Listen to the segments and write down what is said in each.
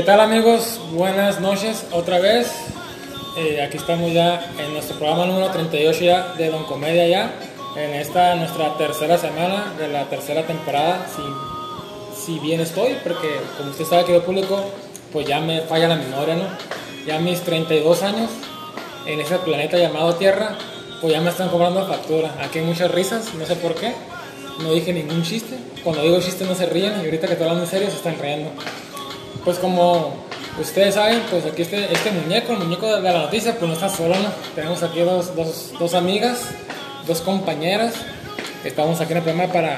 ¿Qué tal amigos? Buenas noches otra vez. Eh, aquí estamos ya en nuestro programa número 38 ya de Don Comedia ya. En esta nuestra tercera semana de la tercera temporada. Si, bien estoy, porque como usted sabe que yo público, pues ya me falla la memoria, ¿no? Ya mis 32 años en ese planeta llamado Tierra, pues ya me están cobrando factura. Aquí hay muchas risas, no sé por qué. No dije ningún chiste. Cuando digo chiste no se ríen y ahorita que estoy hablando en serio se están riendo. Pues como ustedes saben, pues aquí este, este muñeco, el muñeco de la noticia, pues no está solo, ¿no? Tenemos aquí dos, dos, amigas, dos compañeras. Estamos aquí en el programa para,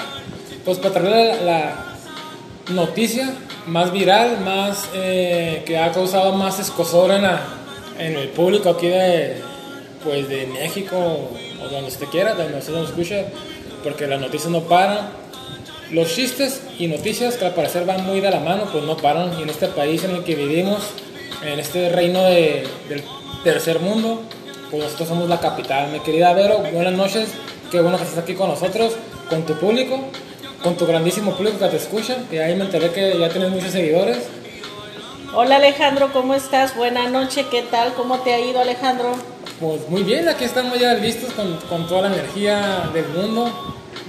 pues, para traer la, la noticia más viral, más eh, que ha causado más escosor en, la, en el público aquí de, pues, de México o donde usted quiera, donde usted nos escuche, porque las noticias no paran. Los chistes y noticias que al parecer van muy de la mano, pues no paran. Y en este país en el que vivimos, en este reino de, del tercer mundo, pues nosotros somos la capital. Mi querida Vero, buenas noches. Qué bueno que estás aquí con nosotros, con tu público, con tu grandísimo público que te escucha. Y ahí me enteré que ya tienes muchos seguidores. Hola Alejandro, ¿cómo estás? Buenas noches, ¿qué tal? ¿Cómo te ha ido Alejandro? Pues muy bien, aquí estamos ya listos con, con toda la energía del mundo,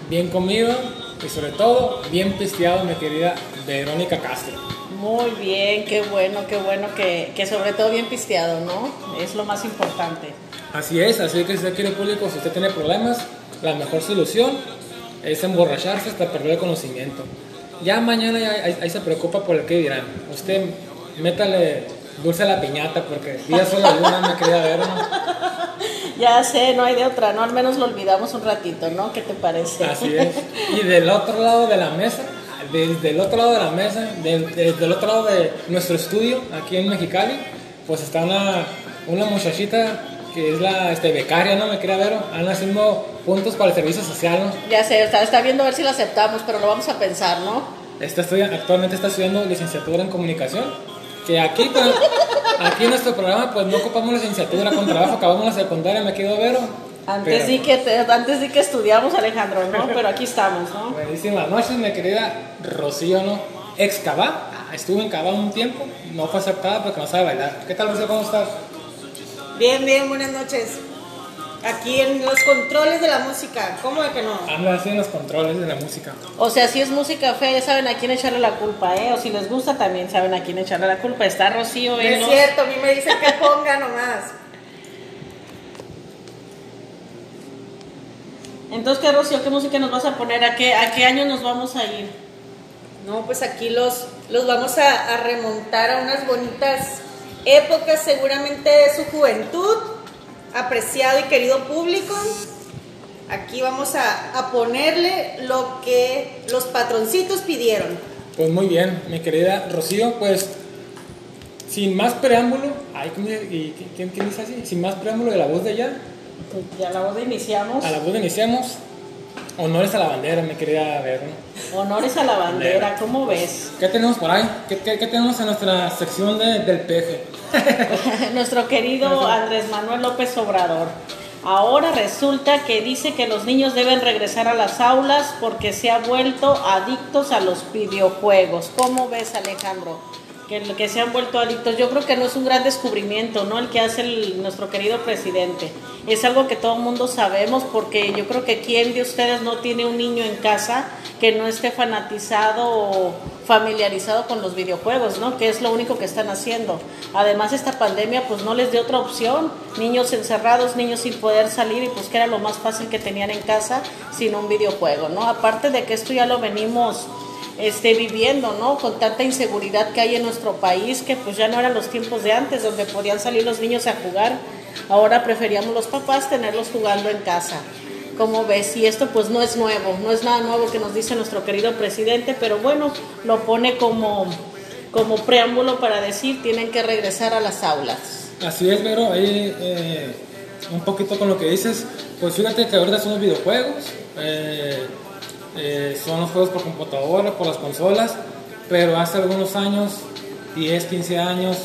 bien comido y sobre todo bien pisteado, mi querida Verónica Castro. Muy bien, qué bueno, qué bueno que, que sobre todo bien pisteado, ¿no? Es lo más importante. Así es, así que si usted quiere público, si usted tiene problemas, la mejor solución es emborracharse hasta perder el conocimiento. Ya mañana ahí, ahí se preocupa por el que dirán. Usted métale dulce a la piñata porque día solo luna me quería ver, ¿no? Ya sé, no hay de otra, ¿no? Al menos lo olvidamos un ratito, ¿no? ¿Qué te parece? Así es. Y del otro lado de la mesa, desde el otro lado de la mesa, desde el otro lado de nuestro estudio, aquí en Mexicali, pues está una, una muchachita que es la este, becaria, ¿no? Me quería ver, anda haciendo puntos para el servicio social, ¿no? Ya sé, está, está viendo a ver si lo aceptamos, pero lo vamos a pensar, ¿no? Está estudiando, actualmente está estudiando licenciatura en comunicación. Que aquí, pues, aquí en nuestro programa, pues no ocupamos licenciatura con trabajo, acabamos la secundaria, me quedo vero. Antes Pero- sí que te- antes sí que estudiamos Alejandro, ¿no? Pero aquí estamos, ¿no? Buenísimas noches, mi querida Rocío, ¿no? Ex Cabá. Estuve en Cabá un tiempo, no fue aceptada porque no sabe bailar. ¿Qué tal, Rocío? ¿Cómo estás? Bien, bien, buenas noches. Aquí en los controles de la música, ¿cómo de que no? Anda así en los controles de la música. O sea, si es música fea, ya saben a quién echarle la culpa, ¿eh? O si les gusta, también saben a quién echarle la culpa. Está Rocío No en es cierto, a mí me dicen que ponga nomás. Entonces, ¿qué, Rocío? ¿Qué música nos vas a poner? ¿A qué, a qué año nos vamos a ir? No, pues aquí los, los vamos a, a remontar a unas bonitas épocas, seguramente de su juventud, apreciado y querido público. Aquí vamos a, a ponerle lo que los patroncitos pidieron. Pues muy bien, mi querida Rocío, pues sin más preámbulo, ay, ¿cómo dice? ¿Y qui- quién, quién dice así? Sin más preámbulo de la voz de ella, Pues ya la voz de iniciamos. a la voz de iniciamos. Honores a la bandera, mi querida Verno. Honores a la bandera, ¿cómo ves? ¿Qué tenemos por ahí? ¿Qué, qué- qué tenemos en nuestra sección de- del peje? Nuestro querido Andrés Manuel López Obrador. Ahora resulta que dice que los niños deben regresar a las aulas porque se ha vuelto adictos a los videojuegos. ¿Cómo ves, Alejandro? Que, que se han vuelto adictos. Yo creo que no es un gran descubrimiento, ¿no? El que hace el- nuestro querido presidente. Es algo que todo el mundo sabemos porque yo creo que quién de ustedes no tiene un niño en casa que no esté fanatizado o familiarizado con los videojuegos, ¿no? Que es lo único que están haciendo. Además, esta pandemia pues no les dio otra opción. Niños encerrados, niños sin poder salir y pues que era lo más fácil que tenían en casa sin un videojuego, ¿no? Aparte de que esto ya lo venimos este, viviendo, ¿no? Con tanta inseguridad que hay en nuestro país, que pues ya no eran los tiempos de antes, donde podían salir los niños a jugar. Ahora preferíamos los papás tenerlos jugando en casa. ¿Cómo ves? Y esto pues no es nuevo, no es nada nuevo que nos dice nuestro querido presidente, pero bueno, lo pone como, como preámbulo para decir tienen que regresar a las aulas. Así es, Vero, ahí eh, un poquito con lo que dices, pues fíjate que ahorita son los videojuegos, eh, eh, son los juegos por computadora, por las consolas, pero hace algunos años, 10, 15 años,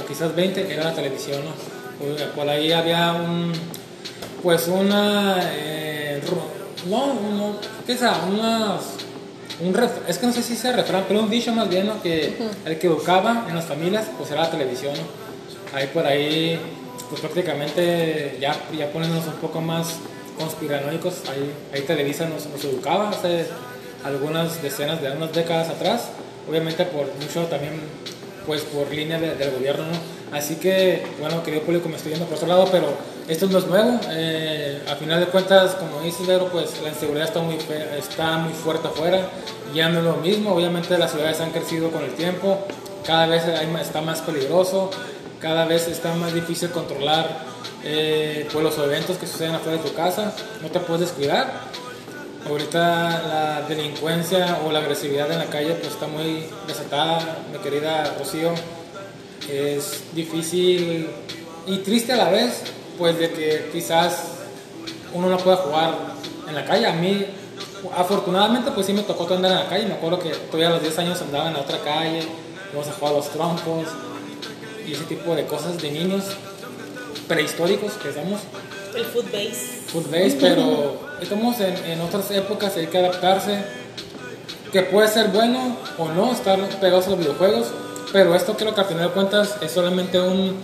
o quizás 20, era la televisión, ¿no? Por, ahí había un, pues una, eh, no, no, ¿qué es? Unas un ref- es que no sé si sea refrán, pero un dicho más bien, ¿no? Que el que educaba en las familias, pues era la televisión, ¿no? Ahí por ahí, pues prácticamente ya, ya poniéndonos un poco más conspiranoicos, ahí, ahí Televisa nos, educaba hace algunas decenas de unas décadas atrás, obviamente por mucho también, pues por línea de- del gobierno, ¿no? Así que, bueno, querido público, me estoy yendo por otro lado, pero esto no es nuevo. eh, a final de cuentas, como dices, Vero, pues la inseguridad está muy, está muy fuerte afuera. Ya no es lo mismo. Obviamente las ciudades han crecido con el tiempo. Cada vez está más peligroso. Cada vez está más difícil controlar eh, pues los eventos que suceden afuera de tu casa. No te puedes descuidar. Ahorita la delincuencia o la agresividad en la calle pues está muy desatada, mi querida Rocío. Es difícil y triste a la vez, pues de que quizás uno no pueda jugar en la calle. A mí, afortunadamente, pues sí me tocó andar en la calle. Me acuerdo que todavía a los 10 años andaba en la otra calle, íbamos a jugar los trompos y ese tipo de cosas de niños prehistóricos que somos El food base. food base, pero estamos en, en otras épocas, hay que adaptarse. Que puede ser bueno o no estar pegados a los videojuegos, pero esto creo que al final de cuentas es solamente un.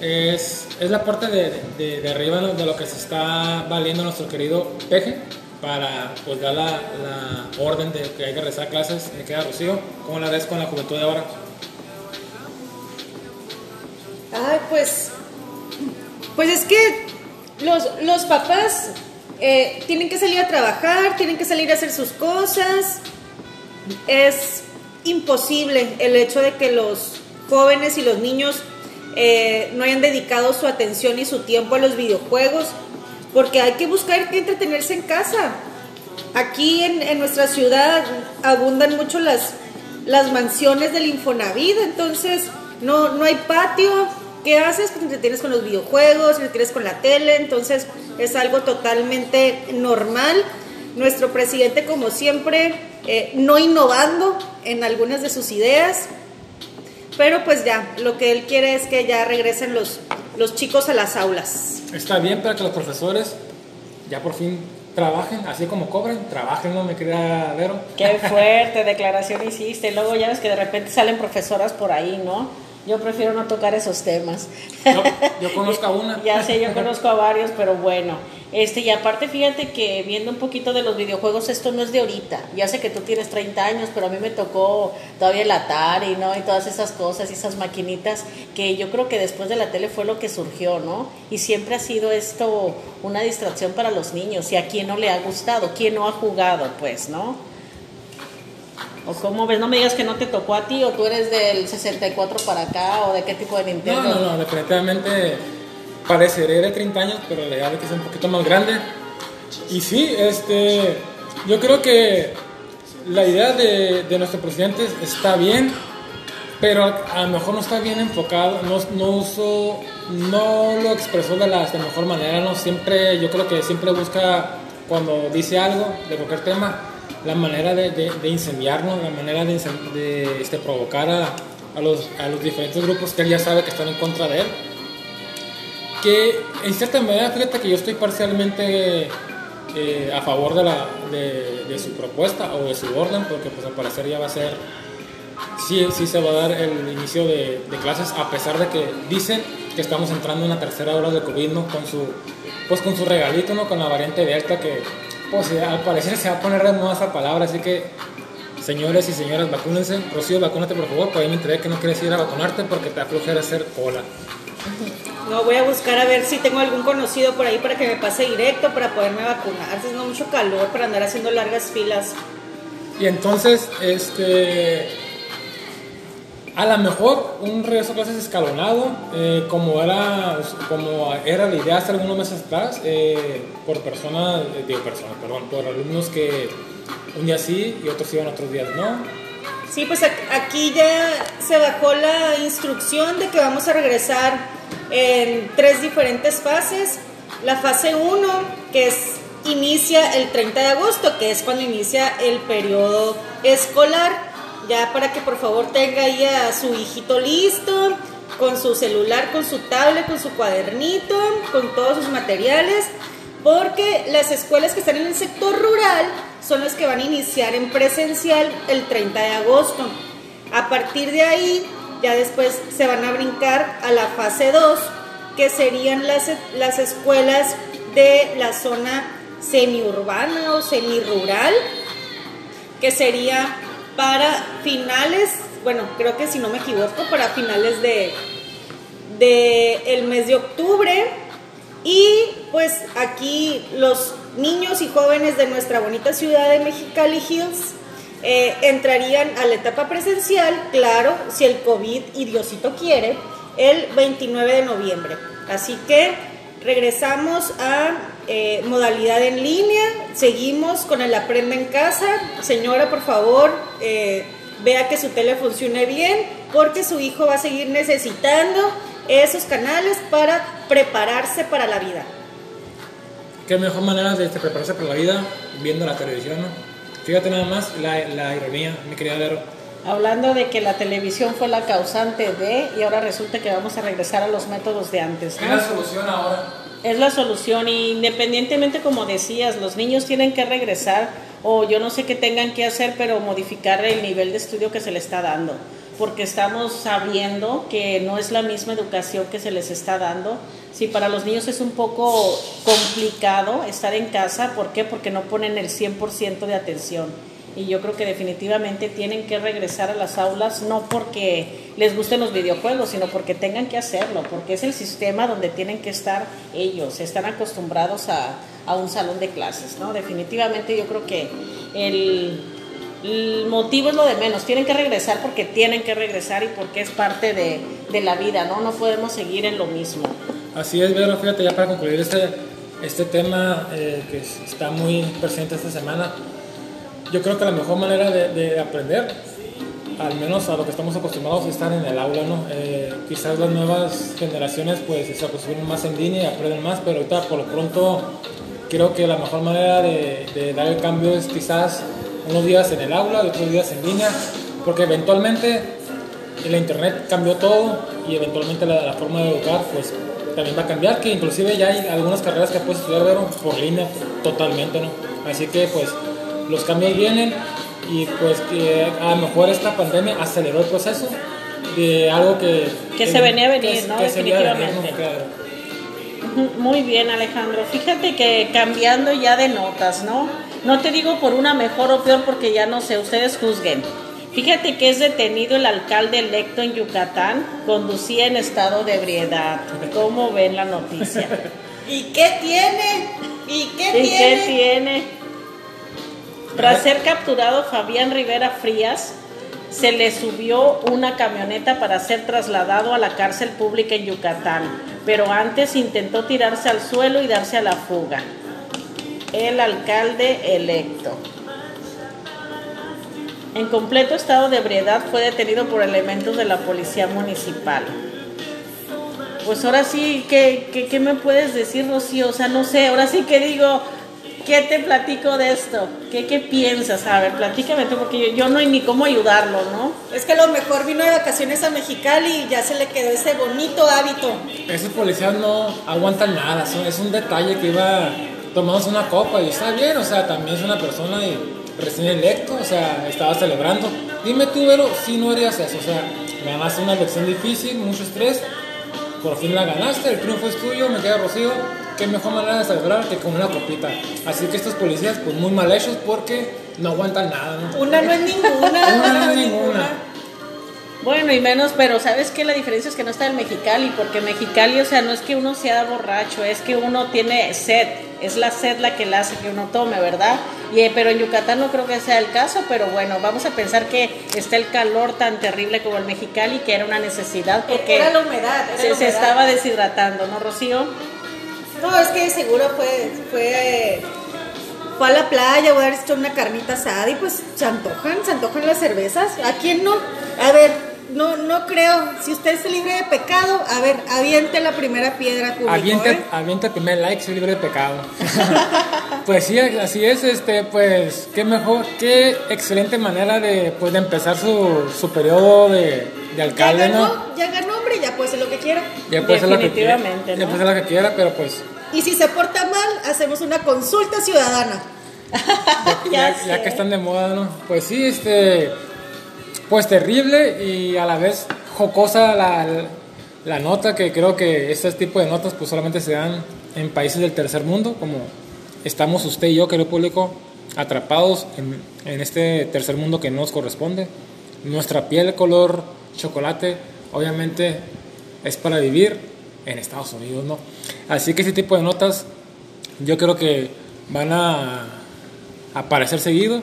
Es, es la parte de, de, de arriba de lo que se está valiendo nuestro querido Peje para pues dar la, la orden de que hay que regresar a clases. Me queda Rocío, ¿cómo la ves con la juventud de ahora? Ay, pues. Pues es que los, los papás eh, tienen que salir a trabajar, tienen que salir a hacer sus cosas. Es imposible el hecho de que los jóvenes y los niños eh, no hayan dedicado su atención y su tiempo a los videojuegos, porque hay que buscar que entretenerse en casa. Aquí en, en nuestra ciudad abundan mucho las, las mansiones del Infonavit, entonces no, no hay patio. ¿Qué haces? Pues te entretienes con los videojuegos, te entretienes con la tele, entonces es algo totalmente normal. Nuestro presidente, como siempre, eh, no innovando en algunas de sus ideas, pero pues ya, lo que él quiere es que ya regresen los, los chicos a las aulas. Está bien para que los profesores ya por fin trabajen, así como cobran, trabajen, ¿no? Me queda Vero. Qué fuerte declaración hiciste. Luego ya ves que de repente salen profesoras por ahí, ¿no? Yo prefiero no tocar esos temas. Yo, yo conozco a una. Ya sé, yo conozco a varios, pero bueno. Este, y aparte, fíjate que viendo un poquito de los videojuegos, esto no es de ahorita. Ya sé que tú tienes 30 años, pero a mí me tocó todavía el Atari, ¿no? Y todas esas cosas y esas maquinitas que yo creo que después de la tele fue lo que surgió, ¿no? Y siempre ha sido esto una distracción para los niños. Y a quién no le ha gustado, quién no ha jugado, pues, ¿no? ¿O cómo ves? No me digas que no te tocó a ti, o tú eres del 64 para acá, o de qué tipo de No, Nintendo. no, no, definitivamente pareceré de 30 años, pero la que es un poquito más grande. Y sí, este, yo creo que la idea de, de nuestro presidente está bien, pero a lo mejor no está bien enfocado, no, no uso, no lo expresó de la de mejor manera, no siempre, yo creo que siempre busca cuando dice algo de cualquier tema, la manera de, de, incendiarnos, la manera de, este, provocar a, a los, a los diferentes grupos que él ya sabe que están en contra de él. Que en cierta manera, fíjate que yo estoy parcialmente eh, a favor de, la, de, su propuesta o de su orden, porque pues al parecer ya va a ser sí, sí se va a dar el inicio de, de clases, a pesar de que dicen que estamos entrando en la tercera hora de COVID, ¿no? Con su, pues con su regalito, ¿no? Con la variante Delta, que pues al parecer se va a poner de moda esa palabra, así que señores y señoras, vacúnense. Rocío, vacúnate por favor, por ahí me enteré que no quieres ir a vacunarte porque te aflojera hacer cola. No, voy a buscar a ver si tengo algún conocido por ahí para que me pase directo para poderme vacunar. Haciendo mucho calor para andar haciendo largas filas. Y entonces, este. A lo mejor un regreso a clases escalonado, eh, como, era, como era la idea hace algunos meses atrás, eh, por personas, eh, digo personas, perdón, por alumnos que un día sí y otros iban otros días no. Sí, pues aquí ya se bajó la instrucción de que vamos a regresar en tres diferentes fases. La fase 1, que es inicia el 30 de agosto, que es cuando inicia el periodo escolar. Ya para que por favor tenga ahí a su hijito listo, con su celular, con su tablet, con su cuadernito, con todos sus materiales, porque las escuelas que están en el sector rural son las que van a iniciar en presencial el 30 de agosto. A partir de ahí, ya después se van a brincar a la fase 2, que serían las, las escuelas de la zona semiurbana o semirural, que sería para finales, bueno, creo que si no me equivoco, para finales de, de el mes de octubre. Y pues aquí los niños y jóvenes de nuestra bonita ciudad de Mexicali Hills eh, entrarían a la etapa presencial, claro, si el COVID y Diosito quiere, el 29 de noviembre. Así que regresamos a eh, modalidad en línea, seguimos con el Aprende en Casa. Señora, por favor, eh, vea que su tele funcione bien, porque su hijo va a seguir necesitando esos canales para prepararse para la vida. Qué mejor manera de prepararse para la vida viendo la televisión, ¿no? Fíjate nada más la, la ironía, mi querida Vero. Hablando de que la televisión fue la causante de, y ahora resulta que vamos a regresar a los métodos de antes. ¿no? Es la solución ahora. Es la solución, y independientemente, como decías, los niños tienen que regresar, o yo no sé qué tengan que hacer, pero modificar el nivel de estudio que se les está dando porque estamos sabiendo que no es la misma educación que se les está dando. Si para los niños es un poco complicado estar en casa, ¿por qué? Porque no ponen el 100% de atención. Y yo creo que definitivamente tienen que regresar a las aulas, no porque les gusten los videojuegos, sino porque tengan que hacerlo, porque es el sistema donde tienen que estar ellos, están acostumbrados a, a un salón de clases, ¿no? Definitivamente yo creo que el motivo es lo de menos, tienen que regresar porque tienen que regresar y porque es parte de, de la vida, ¿no? No podemos seguir en lo mismo. Así es, Vero, fíjate ya para concluir este, este tema eh, que está muy presente esta semana, yo creo que la mejor manera de, de, aprender, al menos a lo que estamos acostumbrados, es estar en el aula, ¿no? Eh, quizás las nuevas generaciones pues se acostumbran más en línea y aprenden más, pero ahorita por lo pronto creo que la mejor manera de, de dar el cambio es quizás unos días en el aula y otros días en línea, porque eventualmente el internet cambió todo y eventualmente la, forma de educar pues también va a cambiar, que inclusive ya hay algunas carreras que puedes estudiar por línea totalmente, ¿no? Así que pues los cambios vienen y pues que a lo mejor esta pandemia aceleró el proceso de algo que... Que, se venía a venir, ¿no? Definitivamente. Muy bien, Alejandro. Fíjate que cambiando ya de notas, ¿no? No te digo por una mejor o peor porque ya no sé, ustedes juzguen. Fíjate que es detenido el alcalde electo en Yucatán, conducía en estado de ebriedad. ¿Cómo ven la noticia? ¿Y qué tiene? ¿Y qué ¿Y qué tiene? Tras ser capturado Fabián Rivera Frías, se le subió una camioneta para ser trasladado a la cárcel pública en Yucatán, pero antes intentó tirarse al suelo y darse a la fuga el alcalde electo. En completo estado de ebriedad fue detenido por elementos de la policía municipal. Pues ahora sí, ¿qué, qué, me puedes decir, Rocío? O sea, no sé, ahora sí que digo, ¿qué te platico de esto? ¿Qué, qué piensas? A ver, platícame tú, porque yo, yo, no hay ni cómo ayudarlo, ¿no? Es que lo mejor vino de vacaciones a Mexicali y ya se le quedó ese bonito hábito. Esos policías no aguantan nada, es un detalle que iba tomamos una copa y está bien, o sea, también es una persona recién electo, o sea, estaba celebrando. Dime tú, Vero, si no harías eso, o sea, me ganaste una elección difícil, mucho estrés, por fin la ganaste, el triunfo es tuyo, me queda Rocío, qué mejor manera de celebrar que con una copita. Así que estos policías, pues muy mal hechos porque no aguantan nada, ¿no? Una no es ninguna. una no es ninguna. Bueno, y menos, pero ¿sabes qué? La diferencia es que no está en Mexicali, porque Mexicali, o sea, no es que uno sea borracho, es que uno tiene sed, es la sed la que le hace que uno tome, ¿verdad? Y, eh, pero en Yucatán no creo que sea el caso, pero bueno, vamos a pensar que está el calor tan terrible como el Mexicali, que era una necesidad, porque era la humedad, se, estaba deshidratando, ¿no, Rocío? No, es que seguro fue, fue fue a la playa, voy a haber hecho una carnita asada y pues se antojan, se antojan las cervezas. ¿A quién no? A ver, no, no creo. Si usted es libre de pecado, a ver, aviente la primera piedra público, aviente, ¿eh? aviente el primer like, soy libre de pecado. pues sí, así es, este, pues, qué mejor, qué excelente manera de, pues, de empezar su, su periodo de, de alcalde, ya ganó, ¿no? Ya ganó, hombre, ya que quiera. Ya puede ser que quiera. Ya puede ser la que quiera, pero pues Y si se porta mal, hacemos una consulta ciudadana. ya, Ya ya que están de moda, ¿no? Pues sí, este. Pues terrible y a la vez jocosa la, la nota, que creo que este tipo de notas pues solamente se dan en países del tercer mundo, como estamos usted y yo, querido público, atrapados en, en este tercer mundo que no nos corresponde. Nuestra piel color chocolate, obviamente, es para vivir en Estados Unidos, ¿no? Así que ese tipo de notas yo creo que van a aparecer seguido.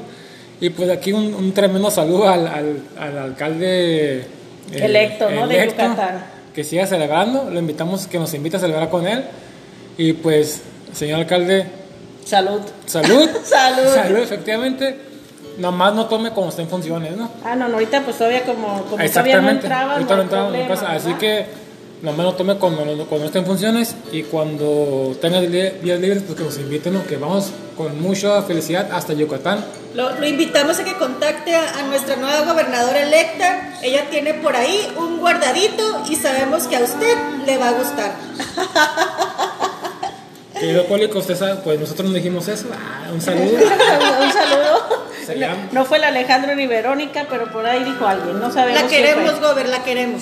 Y pues aquí un, un tremendo saludo al, al, al alcalde Electo, ¿no? De Yucatán. Que siga celebrando, lo invitamos, que nos invite a celebrar con él. Y pues, señor alcalde, Salud. salud. Salud. Salud, efectivamente. Nomás no tome cuando esté en funciones, ¿no? Ah, no, no, ahorita pues todavía como, como todavía no entraba. Ahorita no entraba, problema. Así que nomás no tome cuando, cuando esté en funciones y cuando tenga días libres, pues que nos inviten, ¿no? que vamos con mucha felicidad hasta Yucatán. Lo, lo invitamos a que contacte a, a nuestra nueva gobernadora electa. Ella tiene por ahí un guardadito y sabemos que a usted le va a gustar. Querido público, usted sabe, pues nosotros no dijimos eso. Ah, un saludo. Un saludo. Llama- No fue el Alejandro ni Verónica, pero por ahí dijo alguien, no sabemos La queremos. Gober, la queremos.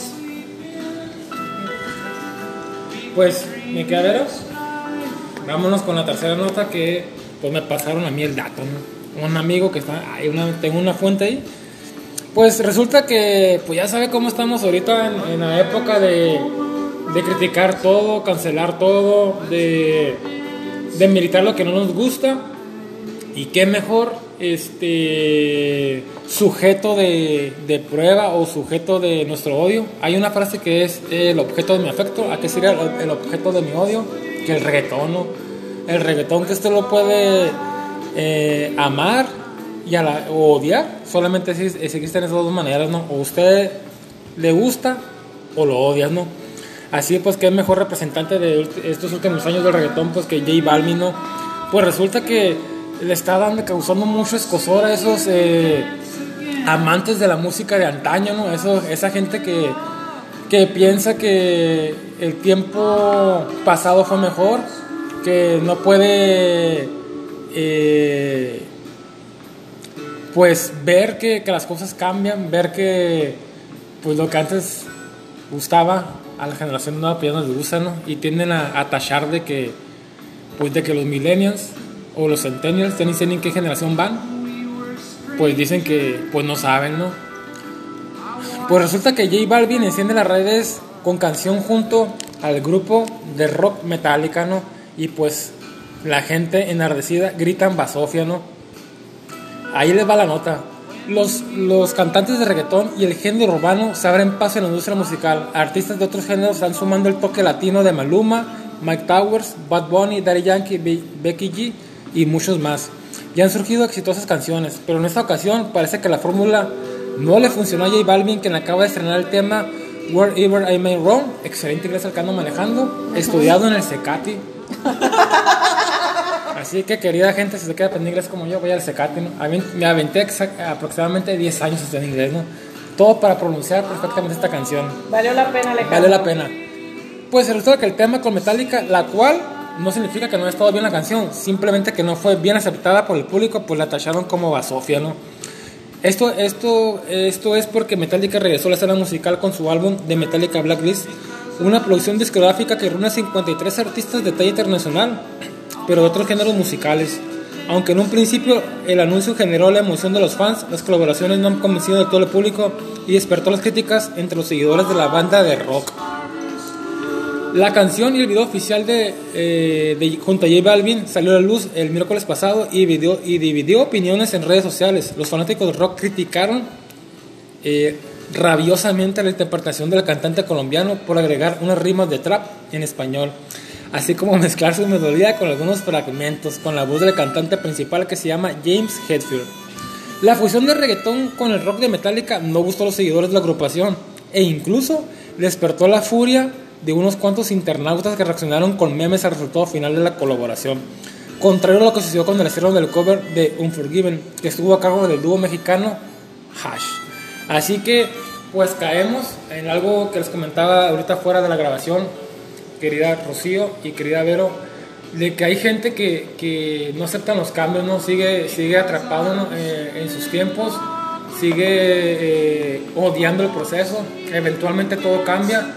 Pues, mi quedaderos, vámonos con la tercera nota que pues me pasaron a mí el dato. Un amigo que está, hay una, tengo una fuente ahí. Pues resulta que, pues ya sabe cómo estamos ahorita en, en la época de, de criticar todo, cancelar todo, de, de militar lo que no nos gusta. Y qué mejor este sujeto de, de prueba o sujeto de nuestro odio. Hay una frase que es el objeto de mi afecto. ¿A qué sería el, objeto de mi odio? Que el reggaetón, ¿no? El reggaetón que usted lo puede eh, amar y a la- o odiar. Solamente exis- existen esas dos maneras, ¿no? O usted le gusta o lo odias, ¿no? Así pues que es mejor representante de estos últimos años del reggaetón pues que J Balvin, ¿no? Pues resulta que le está dando, causando mucho escosor a esos eh, amantes de la música de antaño, ¿no? Eso, esa gente que, que piensa que el tiempo pasado fue mejor, que no puede eh, pues ver que, que las cosas cambian, ver que pues lo que antes gustaba a la generación nueva pues ya no les gusta, ¿no? Y tienden a, a tachar de que pues de que los millennials o los centennials ya ni sé en qué generación van, pues dicen que pues no saben, ¿no? Pues resulta que J Balvin enciende las redes con canción junto al grupo de rock Metallica, ¿no? Y pues la gente enardecida gritan basofia, ¿no? Ahí les va la nota. Los, los cantantes de reggaetón y el género urbano se abren paso en la industria musical. Artistas de otros géneros están sumando el toque latino de Maluma, Mike Towers, Bad Bunny, Daddy Yankee, Be- Becky G y muchos más. Ya han surgido exitosas canciones, pero en esta ocasión parece que la fórmula no le funcionó a J Balvin, quien acaba de estrenar el tema Wherever I May Roam, excelente inglés al que ando manejando, estudiado en el Secati. Así que querida gente, si se queda aprendiendo inglés como yo, voy al Secati, ¿no? A mí me aventé aproximadamente 10 años estudiando inglés, ¿no? Todo para pronunciar perfectamente esta canción. Valió la pena, Alejandro. Vale la pena. Pues resulta que el tema con Metallica, la cual no significa que no haya estado bien la canción, simplemente que no fue bien aceptada por el público, pues la tacharon como basofia, ¿no? Esto, esto, esto es porque Metallica regresó a la escena musical con su álbum de Metallica Blacklist, una producción discográfica que reúne a 53 artistas de talla internacional, pero de otros géneros musicales. Aunque en un principio el anuncio generó la emoción de los fans, las colaboraciones no han convencido de todo el público y despertó las críticas entre los seguidores de la banda de rock. La canción y el video oficial de, eh, de junto a J Balvin salió a la luz el miércoles pasado y, dividió opiniones en redes sociales. Los fanáticos del rock criticaron eh, rabiosamente la interpretación del cantante colombiano por agregar unas rimas de trap en español, así como mezclar su melodía con algunos fragmentos, con la voz del cantante principal que se llama James Hetfield. La fusión de reggaetón con el rock de Metallica no gustó a los seguidores de la agrupación e incluso despertó la furia de unos cuantos internautas que reaccionaron con memes al resultado final de la colaboración. Contrario a lo que sucedió con el estreno del cover de Unforgiven, que estuvo a cargo del dúo mexicano Hash. Así que, pues caemos en algo que les comentaba ahorita fuera de la grabación, querida Rocío y querida Vero, de que hay gente que, que no acepta los cambios, ¿no? Sigue, sigue atrapado eh, en sus tiempos, sigue eh, odiando el proceso, eventualmente todo cambia.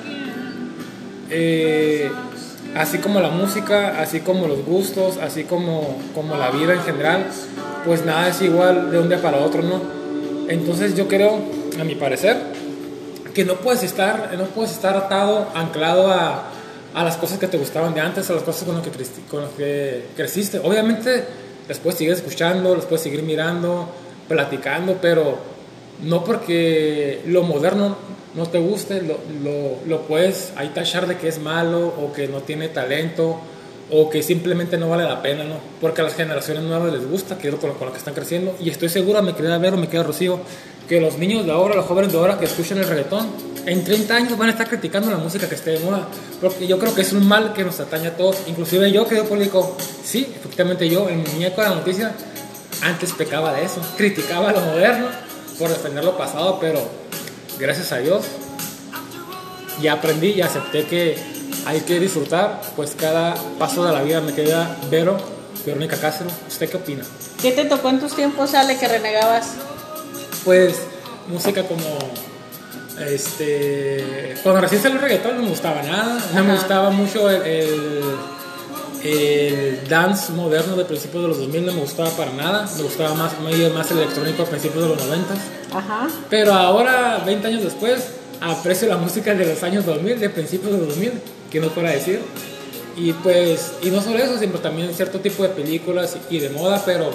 Eh, así como la música, así como los gustos, así como, como la vida en general, pues nada es igual de un día para otro, ¿no? Entonces yo creo, a mi parecer, que no puedes estar, no puedes estar atado, anclado a, a las cosas que te gustaban de antes, a las cosas con las que, con las que creciste. Obviamente, después sigues escuchando, puedes seguir mirando, platicando, pero no porque lo moderno no te guste, lo, lo, lo, puedes ahí tachar de que es malo o que no tiene talento o que simplemente no vale la pena, ¿no? Porque a las generaciones nuevas les gusta, que es con, con lo que están creciendo. Y estoy segura, me queda ver o me queda Rocío, que los niños de ahora, los jóvenes de ahora que escuchan el reggaetón, en 30 años van a estar criticando la música que esté de moda. Porque yo creo que es un mal que nos atañe a todos. Inclusive yo, que yo público, sí, efectivamente yo, mi muñeco de la noticia, antes pecaba de eso. Criticaba lo moderno por defender lo pasado, pero gracias a Dios ya aprendí y acepté que hay que disfrutar, pues cada paso de la vida me queda Vero, Verónica Castro. ¿Usted qué opina? ¿Qué te tocó en tus tiempos, Ale, que renegabas? Pues música como este cuando recién salió el reggaetón no me gustaba nada, no me gustaba mucho el, el, el, dance moderno de principios de los 2000, no me gustaba para nada, me gustaba más, más el electrónico a principios de los 90. Ajá. Pero ahora, 20 años después, aprecio la música de los años 2000, de principios de los 2000, que no fuera decir. Y pues, y no solo eso, sino también cierto tipo de películas y de moda, pero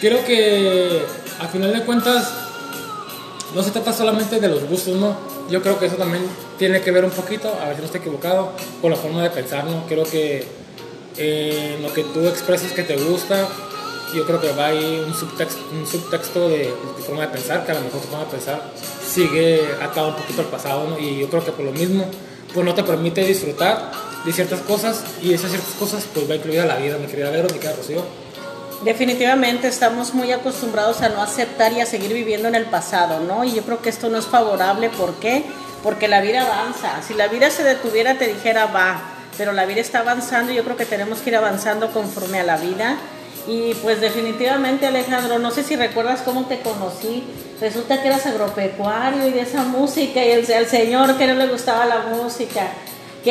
creo que a final de cuentas no se trata solamente de los gustos, ¿no? Yo creo que eso también tiene que ver un poquito, a ver si no estoy equivocado, con la forma de pensar, ¿no? Creo que eh, lo que tú expresas que te gusta, yo creo que va ahí un subtexto, un subtexto de tu forma de pensar, que a lo mejor tu forma de pensar sigue atado un poquito al pasado. Y yo creo que por lo mismo, pues no te permite disfrutar de ciertas cosas y esas ciertas cosas pues va incluida la vida, mi querida Vero, mi querida Rocío. Definitivamente estamos muy acostumbrados a no aceptar y a seguir viviendo en el pasado, ¿no? Y yo creo que esto no es favorable, ¿por qué? Porque la vida avanza. Si la vida se detuviera, te dijera, va, pero la vida está avanzando y yo creo que tenemos que ir avanzando conforme a la vida. Y pues definitivamente Alejandro, no sé si recuerdas cómo te conocí, resulta que eras agropecuario y de esa música y el, el señor que no le gustaba la música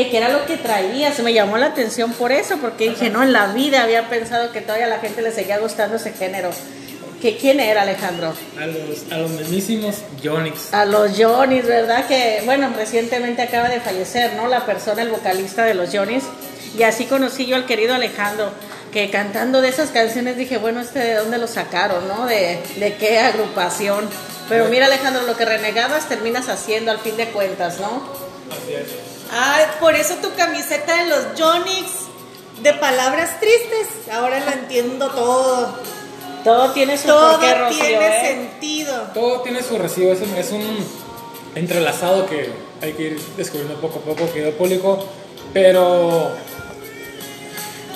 que, era lo que traías. Me llamó la atención por eso, porque dije, no, en la vida había pensado que todavía a la gente le seguía gustando ese género. ¿Que, ¿Quién era Alejandro? A los, a los mismísimos Jonix. A los Jonix, ¿verdad? Que, bueno, recientemente acaba de fallecer, ¿no? La persona, el vocalista de los Jonix. Y así conocí yo al querido Alejandro, que cantando de esas canciones dije, bueno, ¿este de dónde lo sacaron, no? ¿De, de qué agrupación? Pero mira, Alejandro, lo que renegabas terminas haciendo al fin de cuentas, ¿no? Así es. Ay, por eso tu camiseta de los Jonix de palabras tristes. Ahora lo entiendo todo. Todo tiene su todo porqué, Rocío, tiene ¿eh? sentido. Todo tiene su recibo, es un, es un entrelazado que hay que ir descubriendo poco a poco, querido público. Pero,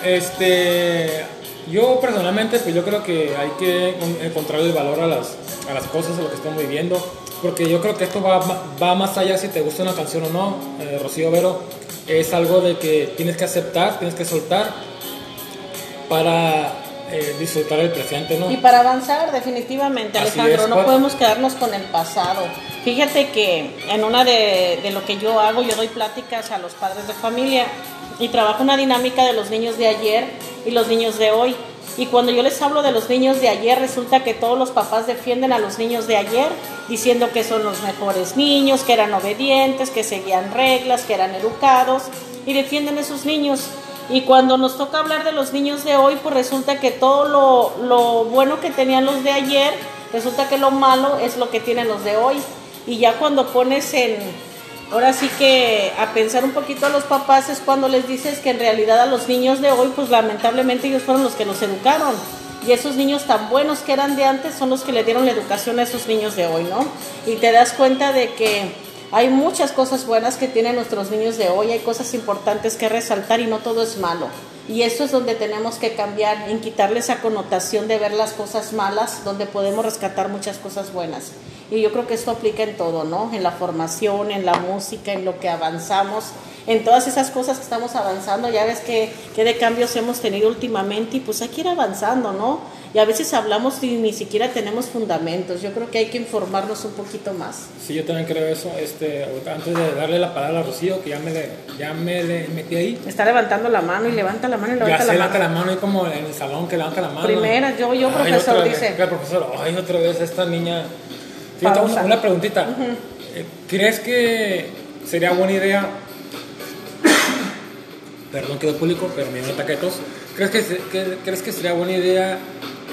este, yo personalmente, pues yo creo que hay que encontrar el valor a las, a las cosas, a lo que estamos viviendo porque yo creo que esto va, va más allá si te gusta una canción o no, eh, Rocío Vero, es algo de que tienes que aceptar, tienes que soltar para eh, disfrutar el presente, ¿no? Y para avanzar, definitivamente, Así Alejandro, es, no podemos quedarnos con el pasado. Fíjate que en una de, de lo que yo hago, yo doy pláticas a los padres de familia y trabajo una dinámica de los niños de ayer y los niños de hoy. Y cuando yo les hablo de los niños de ayer, resulta que todos los papás defienden a los niños de ayer, diciendo que son los mejores niños, que eran obedientes, que seguían reglas, que eran educados, y defienden a esos niños. Y cuando nos toca hablar de los niños de hoy, pues resulta que todo lo, lo bueno que tenían los de ayer, resulta que lo malo es lo que tienen los de hoy. Y ya cuando pones en, ahora sí que a pensar un poquito a los papás es cuando les dices que en realidad a los niños de hoy, pues lamentablemente ellos fueron los que los educaron. Y esos niños tan buenos que eran de antes son los que le dieron la educación a esos niños de hoy, ¿no? Y te das cuenta de que hay muchas cosas buenas que tienen nuestros niños de hoy, hay cosas importantes que resaltar y no todo es malo. Y eso es donde tenemos que cambiar, en quitarle esa connotación de ver las cosas malas, donde podemos rescatar muchas cosas buenas. Y yo creo que esto aplica en todo, ¿no? En la formación, en la música, en lo que avanzamos, en todas esas cosas que estamos avanzando. Ya ves que, que de cambios hemos tenido últimamente y pues hay que ir avanzando, ¿no? Y a veces hablamos y ni siquiera tenemos fundamentos. Yo creo que hay que informarnos un poquito más. Sí, yo también creo eso. Este, antes de darle la palabra a Rocío, que ya me le, ya me le metí ahí. Está levantando la mano y levanta la mano y levanta ya la se mano. levanta la mano, y como en el salón que levanta la mano. Primera, yo, yo, Ay, profesor, otra dice. el profesor, ay, otra vez esta niña. Fíjate, una, una preguntita. Eh, ¿Crees que sería buena idea? Perdón, quedó público, pero me dio un ataque de tos. ¿Crees que, que- ¿Crees que sería buena idea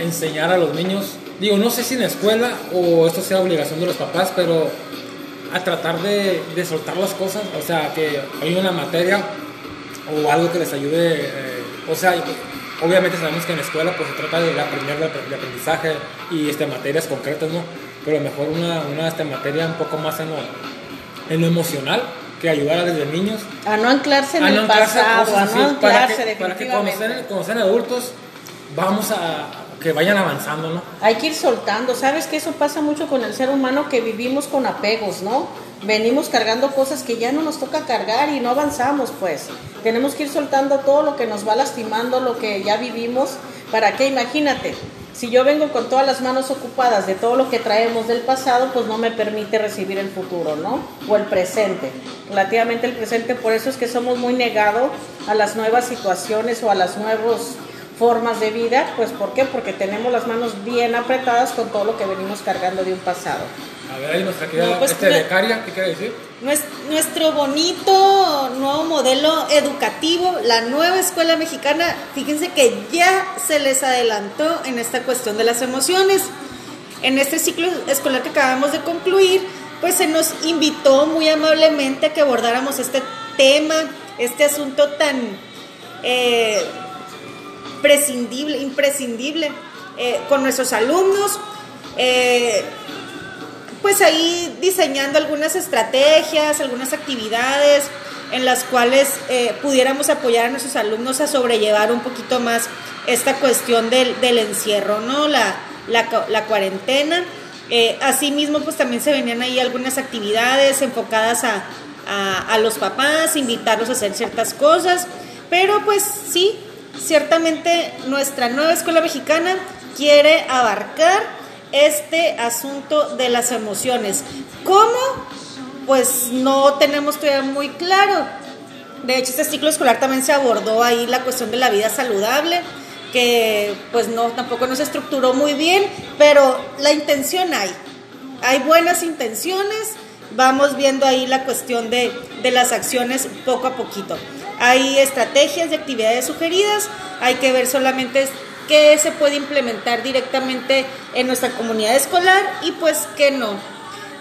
enseñar a los niños? Digo, no sé si en la escuela o esto sea obligación de los papás, pero a tratar de, de soltar las cosas. O sea, que hay una materia o algo que les ayude. eh, o sea, obviamente sabemos que en la escuela pues se trata de aprender de, de aprendizaje y este, materias concretas, ¿no? Pero a lo mejor una, una este, materia un poco más en lo, en lo emocional que ayudara desde niños A no anclarse en a el no pasado, cosas a no para anclarse que, para que cuando, sean, cuando sean adultos vamos a que vayan avanzando, ¿no? Hay que ir soltando. ¿Sabes que eso pasa mucho con el ser humano que vivimos con apegos, ¿no? Venimos cargando cosas que ya no nos toca cargar y no avanzamos, pues. Tenemos que ir soltando todo lo que nos va lastimando, lo que ya vivimos. ¿Para qué? Imagínate. Si yo vengo con todas las manos ocupadas de todo lo que traemos del pasado, pues no me permite recibir el futuro, ¿no? O el presente. Relativamente el presente, por eso es que somos muy negados a las nuevas situaciones o a las nuevas formas de vida, pues ¿por qué? Porque tenemos las manos bien apretadas con todo lo que venimos cargando de un pasado. A ver, ahí nuestra querida No, pues, este, ¿qué quiere decir? Nues- Nuestro bonito nuevo modelo educativo, la nueva escuela mexicana, fíjense que ya se les adelantó en esta cuestión de las emociones. En este ciclo escolar que acabamos de concluir, pues se nos invitó muy amablemente a que abordáramos este tema, este asunto tan eh, prescindible, imprescindible eh, con nuestros alumnos. eh, pues ahí diseñando algunas estrategias, algunas actividades en las cuales eh, pudiéramos apoyar a nuestros alumnos a sobrellevar un poquito más esta cuestión del, del encierro, ¿no? La, la, cu- la cuarentena. Eh, asimismo, pues también se venían ahí algunas actividades enfocadas a, a los papás, invitarlos a hacer ciertas cosas, pero pues sí, ciertamente nuestra nueva escuela mexicana quiere abarcar este asunto de las emociones. ¿Cómo? Pues no tenemos todavía muy claro. De hecho, este ciclo escolar también se abordó ahí la cuestión de la vida saludable, que pues no, tampoco nos estructuró muy bien, pero la intención hay. Hay buenas intenciones, vamos viendo ahí la cuestión de, de las acciones poco a poquito. Hay estrategias de actividades sugeridas, hay que ver solamente qué se puede implementar directamente en nuestra comunidad escolar y pues qué no.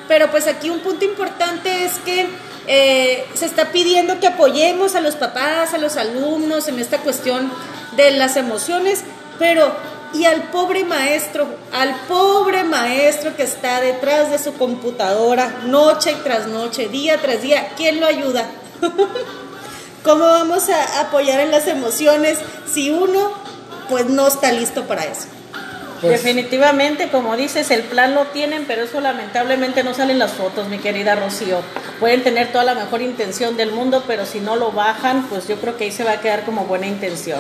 Pero pues aquí un punto importante es que eh, se está pidiendo que apoyemos a los papás, a los alumnos en esta cuestión de las emociones, pero y al pobre maestro, al pobre maestro que está detrás de su computadora noche tras noche, día tras día, ¿quién lo ayuda? ¿Cómo vamos a apoyar en las emociones si uno pues no está listo para eso? Pues, Definitivamente, como dices, el plan lo tienen, pero eso lamentablemente no salen las fotos, mi querida Rocío. Pueden tener toda la mejor intención del mundo, pero si no lo bajan, pues yo creo que ahí se va a quedar como buena intención.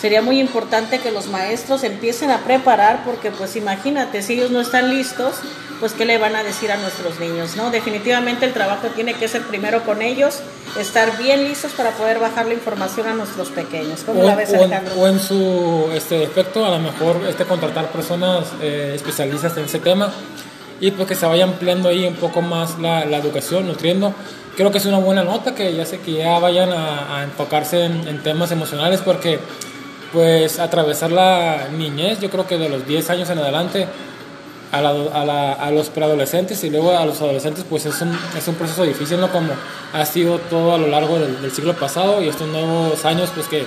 Sería muy importante que los maestros empiecen a preparar, porque pues imagínate, si ellos no están listos, pues qué le van a decir a nuestros niños, ¿no? Definitivamente el trabajo tiene que ser primero con ellos, estar bien listos para poder bajar la información a nuestros pequeños. ¿Cómo o, la ves, o en, Alejandro? o en su este, defecto, a lo mejor este, contratar personas eh, especialistas en ese tema y pues que se vaya ampliando ahí un poco más la, la educación, nutriendo. Creo que es una buena nota que ya sé que ya vayan a, a enfocarse en, en temas emocionales porque pues atravesar la niñez, yo creo que de los 10 años en adelante a, la- a la- a los preadolescentes y luego a los adolescentes, pues es un, es un proceso difícil, ¿no? Como ha sido todo a lo largo del, del siglo pasado y estos nuevos años, pues que,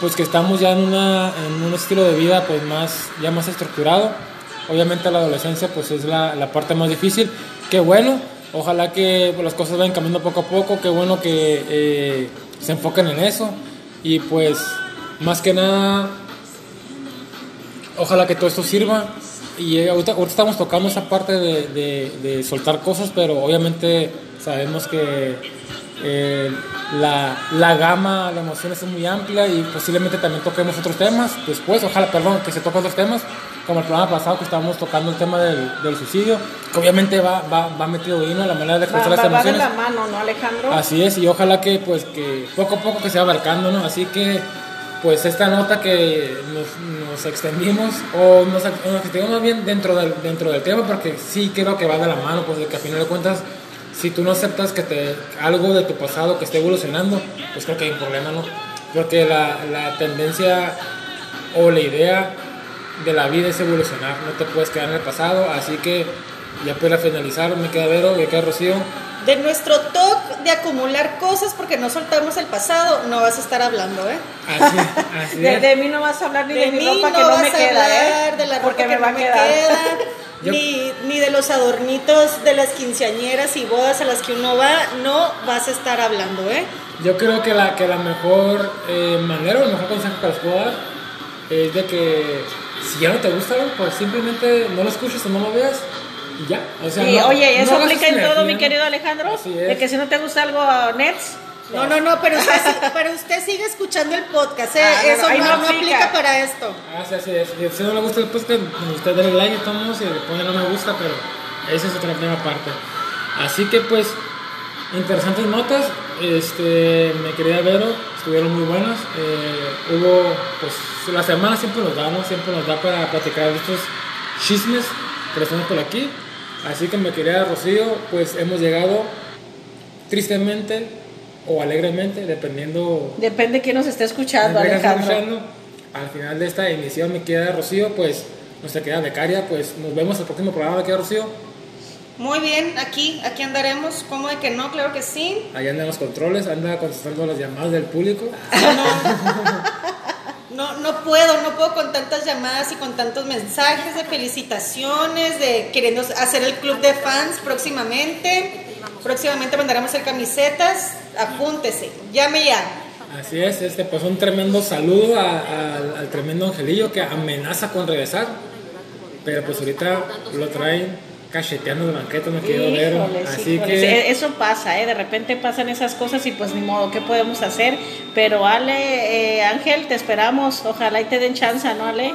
pues que estamos ya en, una, en un estilo de vida pues más, ya más estructurado. Obviamente la adolescencia pues es la, la parte más difícil. Qué bueno, ojalá que pues, las cosas vayan cambiando poco a poco, qué bueno que eh, se enfoquen en eso y pues más que nada, ojalá que todo esto sirva y ahorita, ahorita estamos tocando esa parte de, de- de soltar cosas, pero obviamente sabemos que eh, la, la gama de emociones es muy amplia y posiblemente también toquemos otros temas después, ojalá, perdón, que se toquen otros temas, como el programa pasado que estábamos tocando el tema del, del suicidio, que obviamente va, va, va metido ahí, ¿no? La manera de Va, expresar las va- va de emociones. la mano, ¿no, Alejandro? Así es, y ojalá que pues que poco a poco que se va abarcando, ¿no? Así que pues esta nota que nos, extendimos o nos, nos extendimos más bien dentro del, dentro del tema porque sí creo que va de la mano, pues de a final de cuentas si tú no aceptas que te algo de tu pasado que esté evolucionando, pues creo que hay un problema, ¿no? Porque la, la tendencia o la idea de la vida es evolucionar, no te puedes quedar en el pasado, así que ya para finalizar me queda Vero, me queda Rocío. De nuestro talk de acumular cosas porque no soltamos el pasado, no vas a estar hablando, ¿eh? Así, así De, mí no vas a hablar ni de, De mi mí ropa no que no vas me queda, hablar ¿eh? de la ropa Porque que me va no a me queda, Yo- ni, ni de los adornitos de las quinceañeras y bodas a las que uno va, no vas a estar hablando, ¿eh? Yo creo que la, que la mejor eh, manera o el mejor consejo que les puedo dar es de que si ya no te gusta algo, pues simplemente no lo escuches o no lo veas y ya. O sea, Y, no- oye, eso aplica en todo, mi querido Alejandro. Así es. De que si no te gusta algo, Nets. No, no, no, pero usted, sí- pero usted sigue escuchando el podcast, ¿eh? Ah, Eso no, no no aplica. aplica para esto. Ah, sí, así es. Si a usted no le gusta el podcast, usted dale like y tomamos y le pone no me gusta, pero esa es otra tema aparte. Así que pues, interesantes notas. Este, me quería Vero, estuvieron muy buenas. Eh, hubo, pues, la semana siempre nos da, ¿no? Siempre nos da para platicar de estos chismes que les tenemos por aquí. Así que me quería Rocío, pues hemos llegado tristemente o alegremente, dependiendo Depende de quién nos esté escuchando, Alejandro. escuchando. Al final de esta emisión, me queda Rocío, pues nuestra querida becaria, pues nos vemos el próximo programa, me queda Rocío. Muy bien, aquí, aquí andaremos. ¿Cómo de que no? Claro que sí. Allá anda en los controles, anda contestando las llamadas del público. No, no puedo, no puedo con tantas llamadas y con tantos mensajes de felicitaciones, de queriendo hacer el club de fans próximamente. Próximamente mandaremos hacer camisetas. Apúntese, llame ya. Así es, este, pues un tremendo saludo al tremendo Angelillo que amenaza con regresar. Pero pues ahorita lo traen cacheteando de banqueta, no quiero ver. Así híjoles. que E- Eso pasa, ¿eh? De repente pasan esas cosas y pues ni modo, ¿qué podemos hacer? Pero Ale, eh, Ángel, te esperamos. Ojalá y te den chance, ¿no, Ale?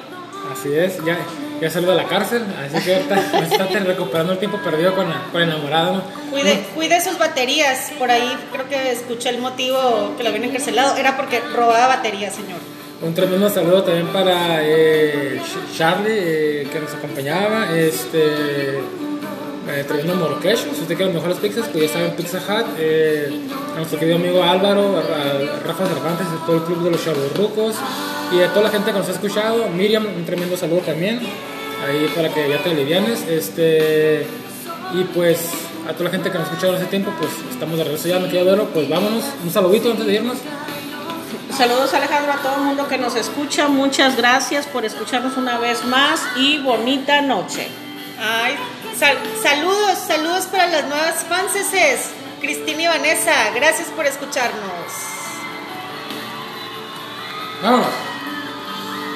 así es, ya, ya salió de la cárcel, así que ahorita está recuperando el tiempo perdido con la, con la enamorada. ¿no? Cuide, cuide sus baterías. Por ahí creo que escuché el motivo que lo habían encarcelado. Era porque robaba baterías, señor. Un tremendo saludo también para eh, Ch- Charlie, eh, que nos acompañaba. Este, eh, tremendo Moroquecho. Si usted quiere los mejores pizzas, pues ya saben, Pizza Hut. Eh, a nuestro querido amigo Álvaro, a Ra- Rafa Cervantes, de todo el club de los Chaburrucos. Y a toda la gente que nos ha escuchado. Miriam, un tremendo saludo también. Ahí para que ya te alivianes. Este, y pues a toda la gente que nos ha escuchado en ese tiempo, pues estamos de regreso ya, me quedo verlo. Pues vámonos. Un saludito antes de irnos. Saludos Alejandro a todo el mundo que nos escucha. Muchas gracias por escucharnos una vez más y bonita noche. Ay, sal- saludos, saludos para las nuevas fanses. Cristina y Vanessa, gracias por escucharnos.